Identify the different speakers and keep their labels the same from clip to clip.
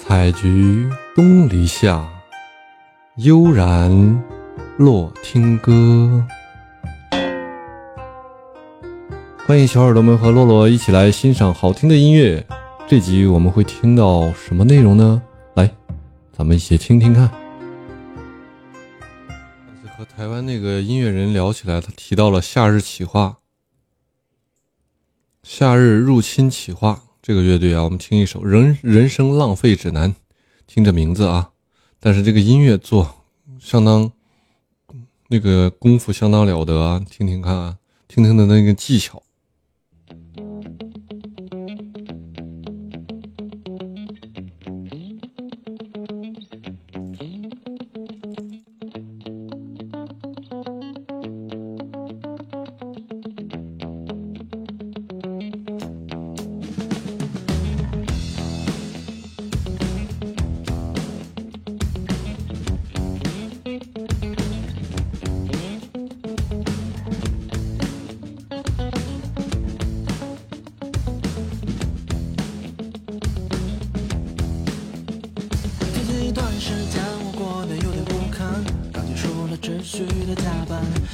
Speaker 1: 采菊东篱下，悠然落听歌。欢迎小耳朵们和洛洛一起来欣赏好听的音乐。这集我们会听到什么内容呢？来，咱们一起听听看。和台湾那个音乐人聊起来，他提到了《夏日企划》《夏日入侵企划》这个乐队啊，我们听一首《人人生浪费指南》，听着名字啊，但是这个音乐做相当那个功夫相当了得啊，听听看啊，听听的那个技巧。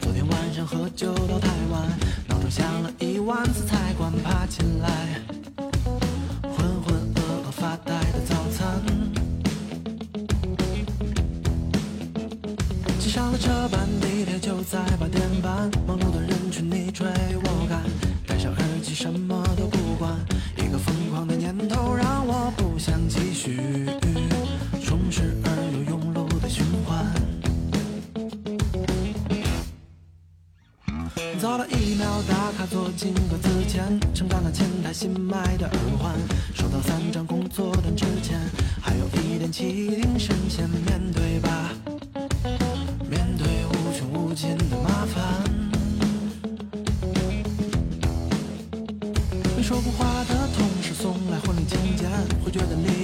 Speaker 2: 昨天晚上喝酒到太晚，闹钟响了一万次才敢爬起来。浑浑噩噩发呆的早餐，挤上了车班，地铁就在八点半，忙碌的人群你追。承担了前台新买的耳环，收到三张工作单之前，还有一点气定神闲面对吧。面对无穷无尽的麻烦，没说过话的同事送来婚礼请柬，会觉得离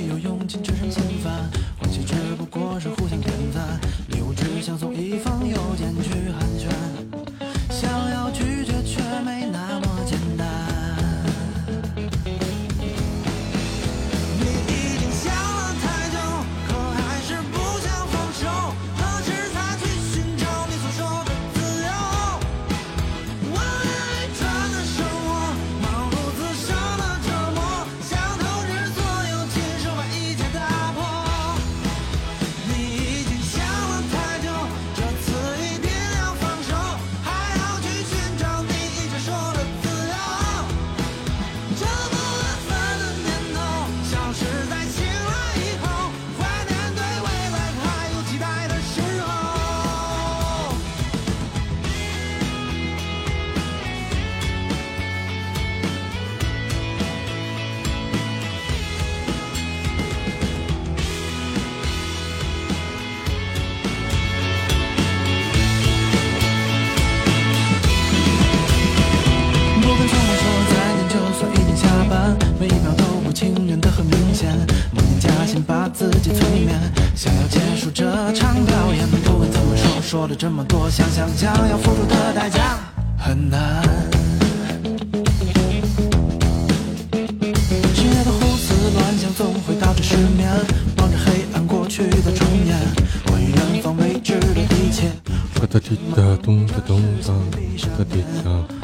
Speaker 2: 了这么多，想想将要付出的代价很难。深夜的胡思乱想总会导致失眠，望着黑暗过去的重演，关于远方未知的一切。
Speaker 1: 哒滴哒咚哒咚哒，哒滴哒。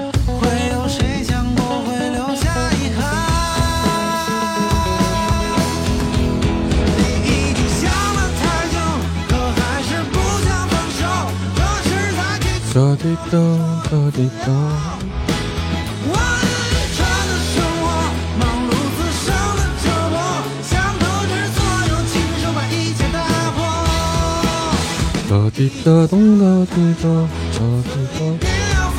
Speaker 2: 把一切打破。
Speaker 1: 哒滴哒咚哒滴哒，哒滴
Speaker 2: 哒。你要放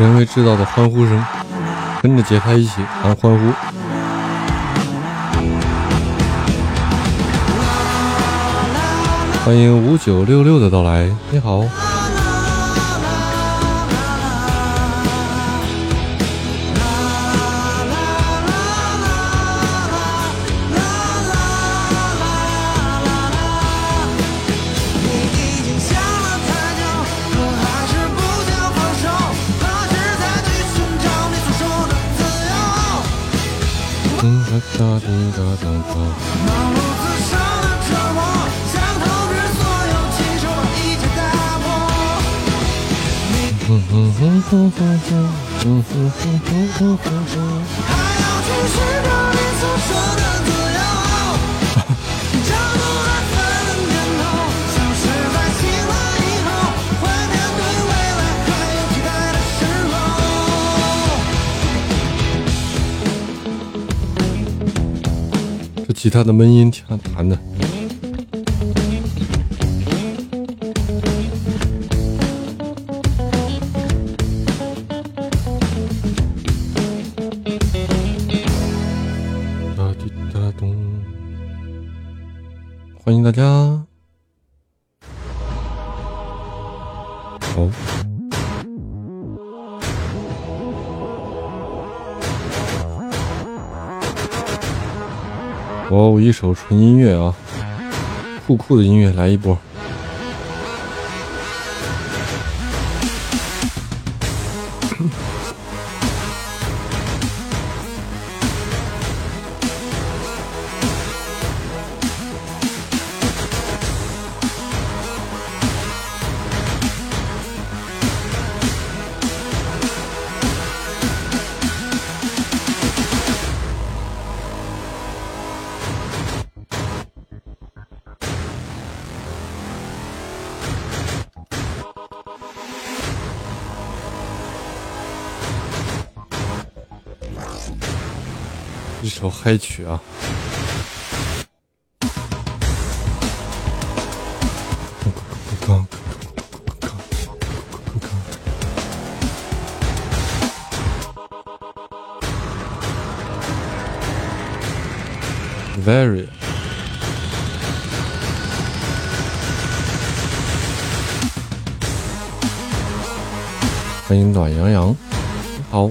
Speaker 1: 人为制造的欢呼声，跟着节拍一起喊欢呼。欢迎五九六六的到来，你好。的哼哼哼哼哼哼哼哼哼哼哼哼
Speaker 2: 还要去
Speaker 1: 吉他的闷音挺弹的。欢迎大家。好。哦，一首纯音乐啊，酷酷的音乐，来一波。一首嗨曲啊！Very，欢迎暖洋洋，好。